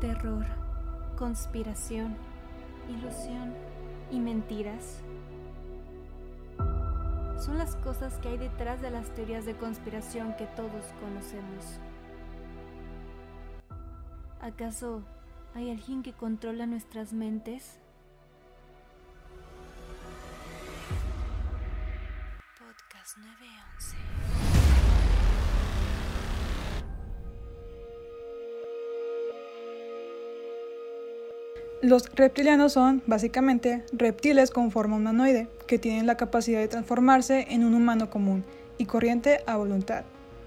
Terror, conspiración, ilusión y mentiras son las cosas que hay detrás de las teorías de conspiración que todos conocemos. ¿Acaso hay alguien que controla nuestras mentes? Los reptilianos son, básicamente, reptiles con forma humanoide, que tienen la capacidad de transformarse en un humano común y corriente a voluntad.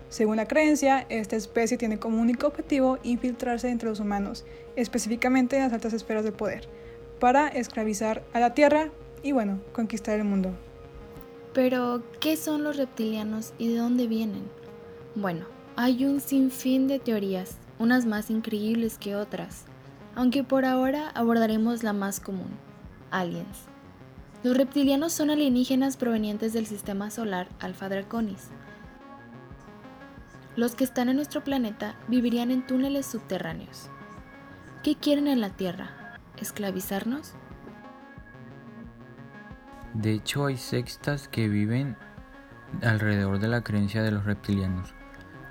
Según la creencia, esta especie tiene como único objetivo infiltrarse entre los humanos, específicamente en las altas esferas de poder, para esclavizar a la Tierra y, bueno, conquistar el mundo. Pero, ¿qué son los reptilianos y de dónde vienen? Bueno, hay un sinfín de teorías, unas más increíbles que otras aunque por ahora abordaremos la más común, aliens. Los reptilianos son alienígenas provenientes del sistema solar Alpha Draconis. Los que están en nuestro planeta vivirían en túneles subterráneos. ¿Qué quieren en la Tierra? ¿Esclavizarnos? De hecho, hay sextas que viven alrededor de la creencia de los reptilianos.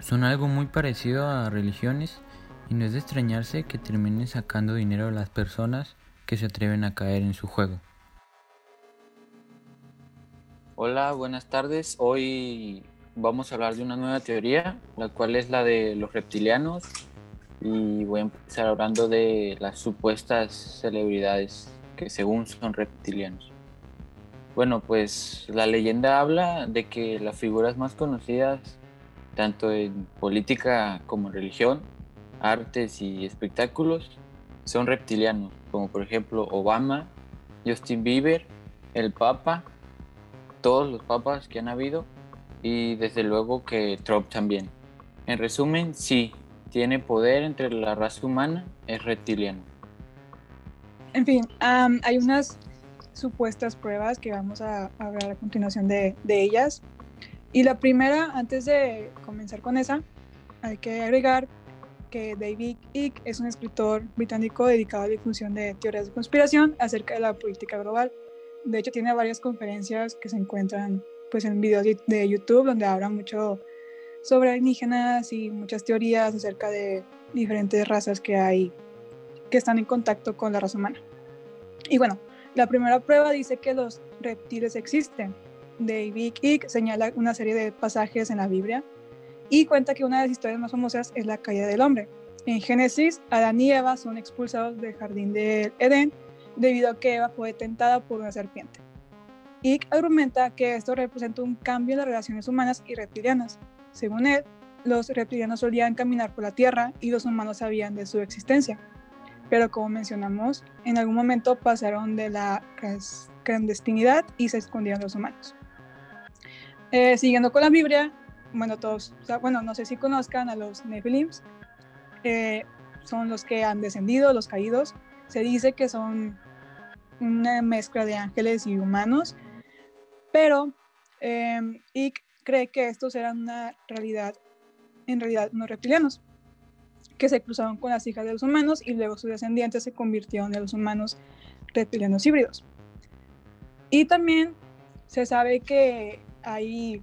Son algo muy parecido a religiones y no es de extrañarse que terminen sacando dinero a las personas que se atreven a caer en su juego. Hola, buenas tardes. Hoy vamos a hablar de una nueva teoría, la cual es la de los reptilianos. Y voy a empezar hablando de las supuestas celebridades que según son reptilianos. Bueno, pues la leyenda habla de que las figuras más conocidas, tanto en política como en religión, artes y espectáculos son reptilianos, como por ejemplo Obama, Justin Bieber, el Papa, todos los papas que han habido y desde luego que Trump también. En resumen, sí, tiene poder entre la raza humana, es reptiliano. En fin, hay unas supuestas pruebas que vamos a hablar a continuación de, de ellas. Y la primera, antes de comenzar con esa, hay que agregar que David Icke es un escritor británico dedicado a la difusión de teorías de conspiración acerca de la política global. De hecho, tiene varias conferencias que se encuentran pues, en videos de YouTube donde habla mucho sobre alienígenas y muchas teorías acerca de diferentes razas que hay que están en contacto con la raza humana. Y bueno, la primera prueba dice que los reptiles existen. David Icke señala una serie de pasajes en la Biblia y cuenta que una de las historias más famosas es la caída del hombre. En Génesis, Adán y Eva son expulsados del jardín de Edén debido a que Eva fue tentada por una serpiente. Y argumenta que esto representa un cambio en las relaciones humanas y reptilianas. Según él, los reptilianos solían caminar por la tierra y los humanos sabían de su existencia. Pero como mencionamos, en algún momento pasaron de la clandestinidad y se escondieron los humanos. Eh, siguiendo con la Biblia, bueno, todos, bueno, no sé si conozcan a los Nephilims, eh, son los que han descendido, los caídos. Se dice que son una mezcla de ángeles y humanos, pero eh, cree que estos eran una realidad, en realidad unos reptilianos, que se cruzaron con las hijas de los humanos y luego sus descendientes se convirtieron en los humanos reptilianos híbridos. Y también se sabe que hay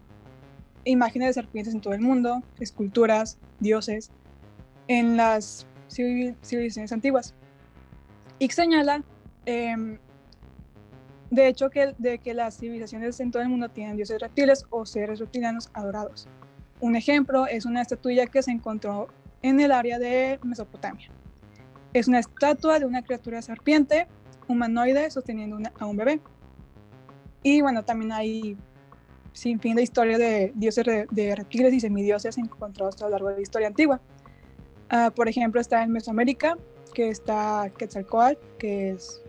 imágenes de serpientes en todo el mundo, esculturas, dioses, en las civilizaciones antiguas. Y señala, em, de hecho, que, de que las civilizaciones en todo el mundo tienen dioses reptiles o seres reptilianos adorados. Un ejemplo es una estatuilla que se encontró en el área de Mesopotamia. Es una estatua de una criatura serpiente humanoide sosteniendo a un bebé. Y bueno, también hay sin fin de historia de dioses de reptiles y semidioses encontrados a lo largo de la historia antigua. Uh, por ejemplo, está en Mesoamérica, que está Quetzalcoatl, que es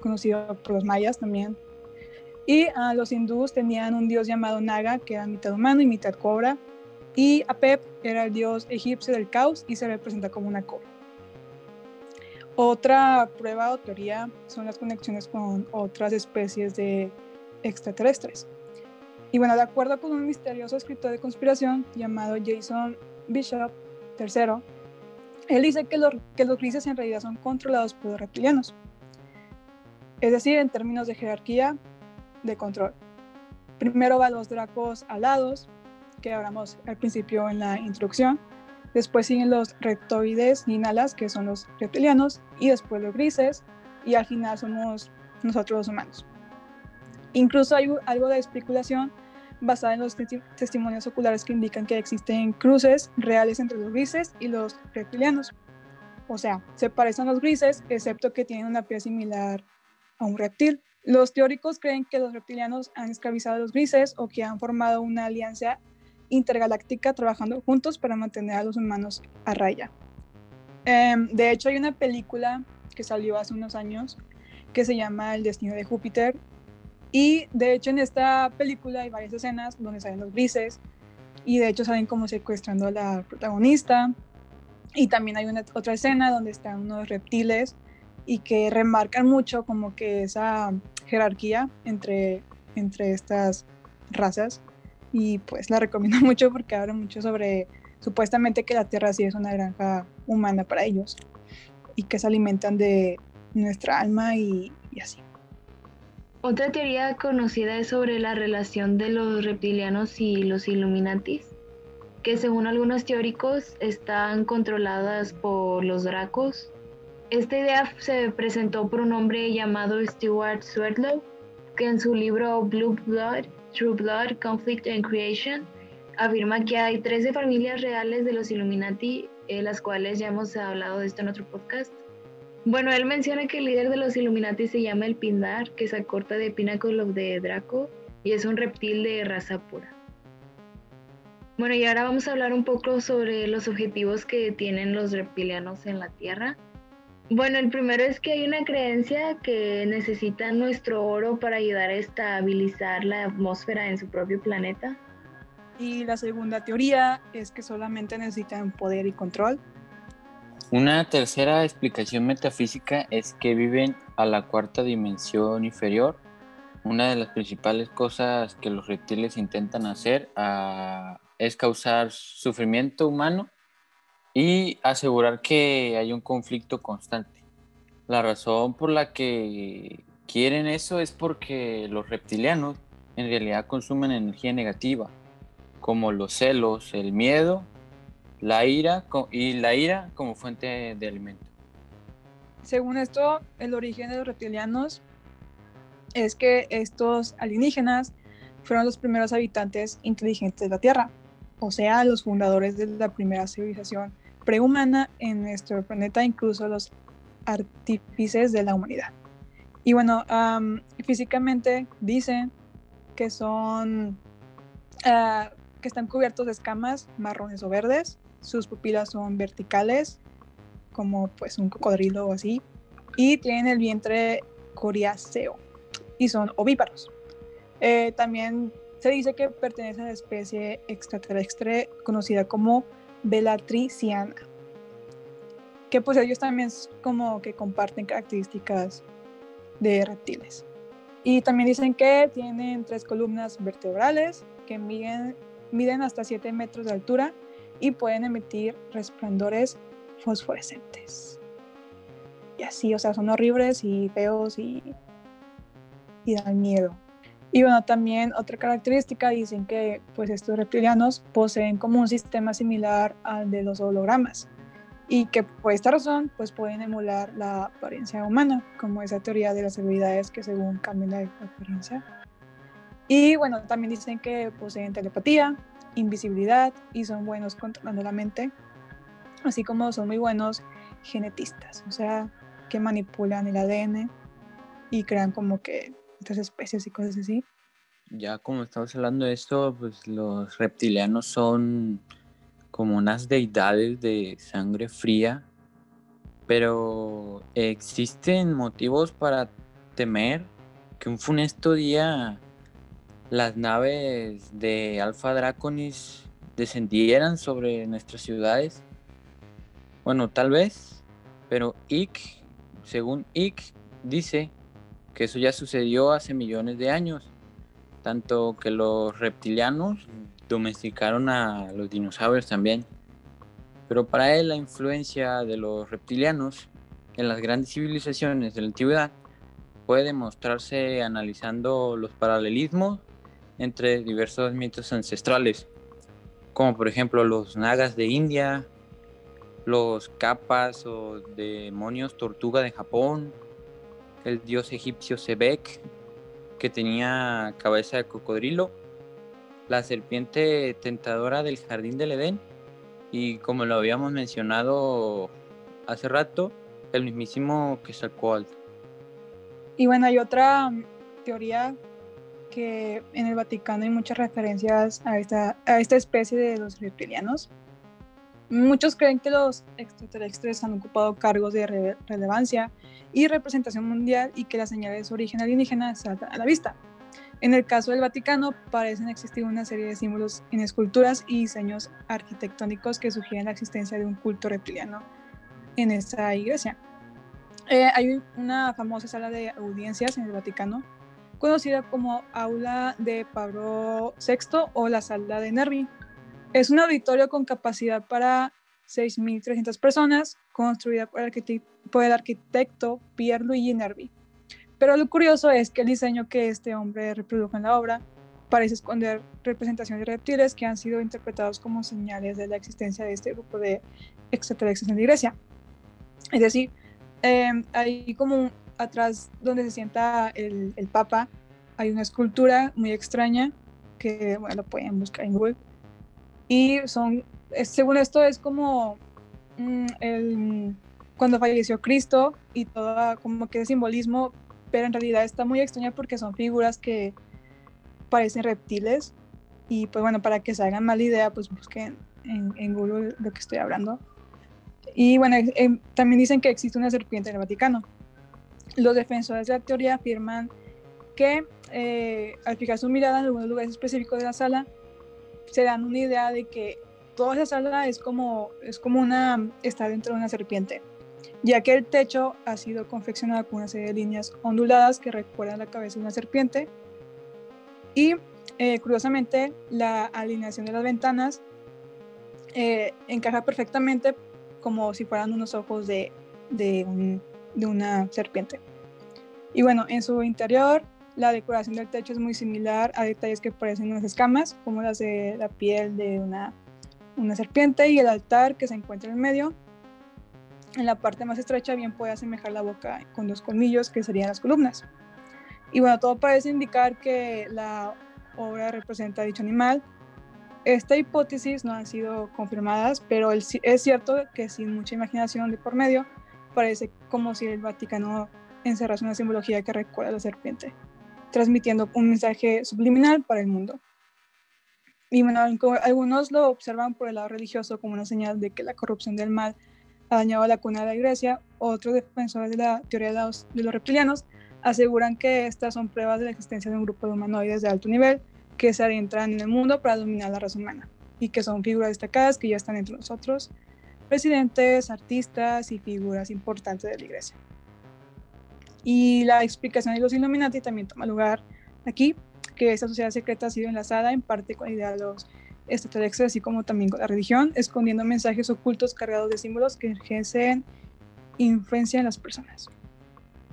conocido por los mayas también. Y uh, los hindús tenían un dios llamado Naga, que era mitad humano y mitad cobra. Y Apep era el dios egipcio del caos y se representa como una cobra. Otra prueba o teoría son las conexiones con otras especies de extraterrestres. Y bueno, de acuerdo con un misterioso escritor de conspiración llamado Jason Bishop III, Él dice que los, que los grises en realidad son controlados por los reptilianos. Es decir, en términos de jerarquía, de control. Primero van los dracos alados, que hablamos al principio en la introducción. Después siguen los reptoides alas, que son los reptilianos, y después los grises, y al final somos nosotros los humanos. Incluso hay algo de especulación basada en los testimonios oculares que indican que existen cruces reales entre los grises y los reptilianos. O sea, se parecen a los grises, excepto que tienen una piel similar a un reptil. Los teóricos creen que los reptilianos han esclavizado a los grises o que han formado una alianza intergaláctica trabajando juntos para mantener a los humanos a raya. Em, de hecho, hay una película que salió hace unos años que se llama El destino de Júpiter. Y de hecho en esta película hay varias escenas donde salen los grises y de hecho salen como secuestrando a la protagonista. Y también hay una otra escena donde están unos reptiles y que remarcan mucho como que esa jerarquía entre, entre estas razas y pues la recomiendo mucho porque habla mucho sobre supuestamente que la Tierra sí es una granja humana para ellos y que se alimentan de nuestra alma y. Otra teoría conocida es sobre la relación de los reptilianos y los Illuminatis, que según algunos teóricos están controladas por los Dracos esta idea se presentó por un hombre llamado Stuart Swerdlow, que en su libro Blue Blood, True Blood, Conflict and Creation, afirma que hay 13 familias reales de los Illuminati, eh, las cuales ya hemos hablado de esto en otro podcast. Bueno, él menciona que el líder de los Illuminati se llama el Pindar, que se acorta de Pinnacle of the Draco y es un reptil de raza pura. Bueno, y ahora vamos a hablar un poco sobre los objetivos que tienen los reptilianos en la Tierra. Bueno, el primero es que hay una creencia que necesita nuestro oro para ayudar a estabilizar la atmósfera en su propio planeta. Y la segunda teoría es que solamente necesitan poder y control. Una tercera explicación metafísica es que viven a la cuarta dimensión inferior. Una de las principales cosas que los reptiles intentan hacer ah, es causar sufrimiento humano y asegurar que hay un conflicto constante. La razón por la que quieren eso es porque los reptilianos en realidad consumen energía negativa, como los celos, el miedo, la ira y la ira como fuente de alimento. Según esto, el origen de los reptilianos es que estos alienígenas fueron los primeros habitantes inteligentes de la Tierra, o sea, los fundadores de la primera civilización prehumana en nuestro planeta, incluso los artífices de la humanidad. Y bueno, físicamente dicen que son, ah, que están cubiertos de escamas marrones o verdes, sus pupilas son verticales, como pues un cocodrilo o así, y tienen el vientre coriáceo y son ovíparos. Eh, también se dice que pertenecen a la especie extraterrestre conocida como Belatriciana, que pues ellos también como que comparten características de reptiles. Y también dicen que tienen tres columnas vertebrales que miden, miden hasta 7 metros de altura y pueden emitir resplandores fosforescentes. Y así, o sea, son horribles y feos y, y dan miedo. Y bueno, también otra característica dicen que pues estos reptilianos poseen como un sistema similar al de los hologramas y que por esta razón pues pueden emular la apariencia humana, como esa teoría de las habilidades que según cambian la apariencia. Y bueno, también dicen que poseen telepatía, invisibilidad y son buenos controlando la mente, así como son muy buenos genetistas, o sea, que manipulan el ADN y crean como que otras especies y cosas así. Ya como estamos hablando de esto, pues los reptilianos son como unas deidades de sangre fría, pero existen motivos para temer que un funesto día las naves de Alpha Draconis descendieran sobre nuestras ciudades. Bueno, tal vez, pero Ick, según Ick, dice que eso ya sucedió hace millones de años, tanto que los reptilianos domesticaron a los dinosaurios también. Pero para él la influencia de los reptilianos en las grandes civilizaciones de la antigüedad puede demostrarse analizando los paralelismos entre diversos mitos ancestrales, como por ejemplo los nagas de India, los capas o demonios tortuga de Japón, el dios egipcio Sebek, que tenía cabeza de cocodrilo, la serpiente tentadora del jardín del Edén y como lo habíamos mencionado hace rato, el mismísimo Quetzalcóatl. Y bueno, hay otra teoría que en el Vaticano hay muchas referencias a esta, a esta especie de los reptilianos. Muchos creen que los extraterrestres han ocupado cargos de relevancia y representación mundial y que las señales de su origen alienígena saltan a la vista. En el caso del Vaticano, parecen existir una serie de símbolos en esculturas y diseños arquitectónicos que sugieren la existencia de un culto reptiliano en esta iglesia. Eh, hay una famosa sala de audiencias en el Vaticano, conocida como Aula de Pablo VI o la Sala de Nervi. Es un auditorio con capacidad para 6.300 personas, construida por el, por el arquitecto Pierluigi Nervi. Pero lo curioso es que el diseño que este hombre reprodujo en la obra parece esconder representaciones de reptiles que han sido interpretados como señales de la existencia de este grupo de extraterrestres en la iglesia. Es decir, eh, hay como atrás donde se sienta el, el, Papa, hay una escultura muy extraña que, bueno, pueden buscar en Google. Y son, según esto, es como mm, el, cuando falleció Cristo y todo como que simbolismo pero en realidad está muy extraña porque son figuras que parecen reptiles y pues bueno, para que se hagan mala idea, pues busquen en, en Google lo que estoy hablando. Y bueno, eh, también dicen que existe una serpiente en el Vaticano. Los defensores de la teoría afirman que eh, al fijar su mirada en algunos lugares específicos de la sala, se dan una idea de que toda esa sala es como, es como una, está dentro de una serpiente ya que el techo ha sido confeccionado con una serie de líneas onduladas que recuerdan la cabeza de una serpiente. Y eh, curiosamente, la alineación de las ventanas eh, encaja perfectamente como si fueran unos ojos de, de, una serpiente. Y bueno, en su interior, la decoración del techo es muy similar a detalles que parecen unas escamas, como las de la piel de una, una serpiente, y el altar que se encuentra en el medio en la parte más estrecha bien puede asemejar la boca con dos colmillos que serían las columnas. Y bueno, todo parece indicar que la obra representa a dicho animal. Esta hipótesis no han sido confirmadas, pero es cierto que sin mucha imaginación de por medio, parece como si el Vaticano encerrase una simbología que recuerda a la serpiente, transmitiendo un mensaje subliminal para el mundo. Y bueno, algunos lo observan por el lado religioso como una señal de que la corrupción del mal ha dañado la cuna de la iglesia, otros defensores de la teoría de los, reptilianos aseguran que estas son pruebas de la existencia de un grupo de humanoides de alto nivel que se adentran en el mundo para dominar la raza humana y que son figuras destacadas que ya están entre nosotros, presidentes, artistas y figuras importantes de la iglesia. Y la explicación de los Illuminati también toma lugar aquí, que esta sociedad secreta ha sido enlazada en parte con la idea de los extraterrestre, así como también con la religión, escondiendo mensajes ocultos cargados de símbolos que ejercen influencia en las personas.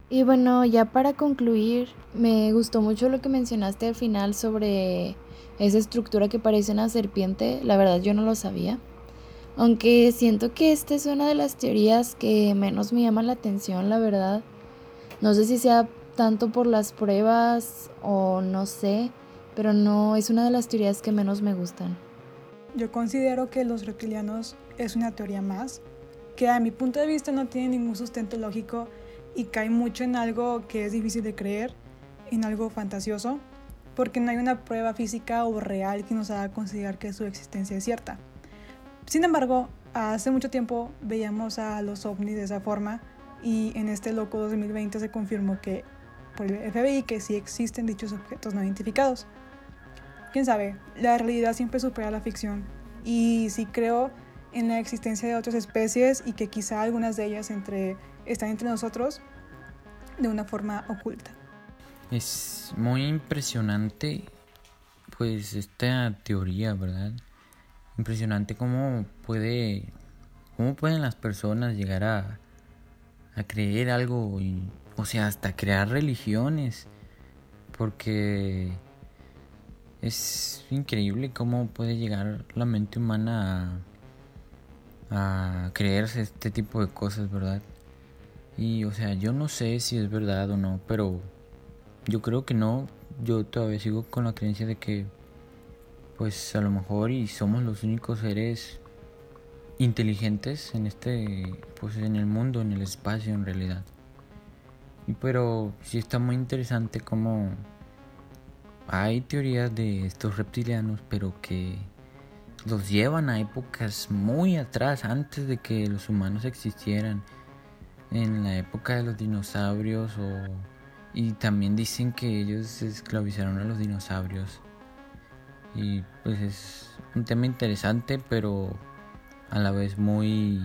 Y bueno, ya para concluir, me gustó mucho lo que mencionaste al final sobre esa estructura que parece una serpiente. La verdad yo no lo sabía. Aunque siento que esta es una de las teorías que menos me llama la atención, la verdad. No sé si sea tanto por las pruebas o no sé, pero no es una de las teorías que menos me gustan. Yo considero que los reptilianos es una teoría más, que a mi punto de vista no tiene ningún sustento lógico y cae mucho en algo que es difícil de creer, en algo fantasioso, porque no hay una prueba física o real que nos haga considerar que su existencia es cierta. Sin embargo, hace mucho tiempo veíamos a los ovnis de esa forma y en este loco 2020 se confirmó que por el FBI que sí existen dichos objetos no identificados quién sabe, la realidad siempre supera la ficción. Y sí creo en la existencia de otras especies y que quizá algunas de ellas entre, están entre nosotros de una forma oculta. Es muy impresionante pues esta teoría, ¿verdad? Impresionante cómo puede ¿Cómo pueden las personas llegar a, a creer algo? Y, o sea, hasta crear religiones. Porque es increíble cómo puede llegar la mente humana a, a creerse este tipo de cosas, ¿verdad? Y o sea, yo no sé si es verdad o no, pero yo creo que no. Yo todavía sigo con la creencia de que pues a lo mejor y somos los únicos seres inteligentes en este pues en el mundo, en el espacio en realidad. Y pero sí está muy interesante como hay teorías de estos reptilianos, pero que los llevan a épocas muy atrás, antes de que los humanos existieran, en la época de los dinosaurios o y también dicen que ellos esclavizaron a los dinosaurios. Y pues es un tema interesante, pero a la vez muy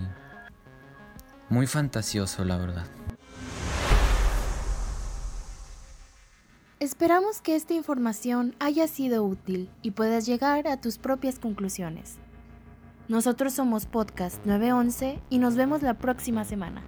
muy fantasioso, la verdad. Esperamos que esta información haya sido útil y puedas llegar a tus propias conclusiones. Nosotros somos Podcast 911 y nos vemos la próxima semana.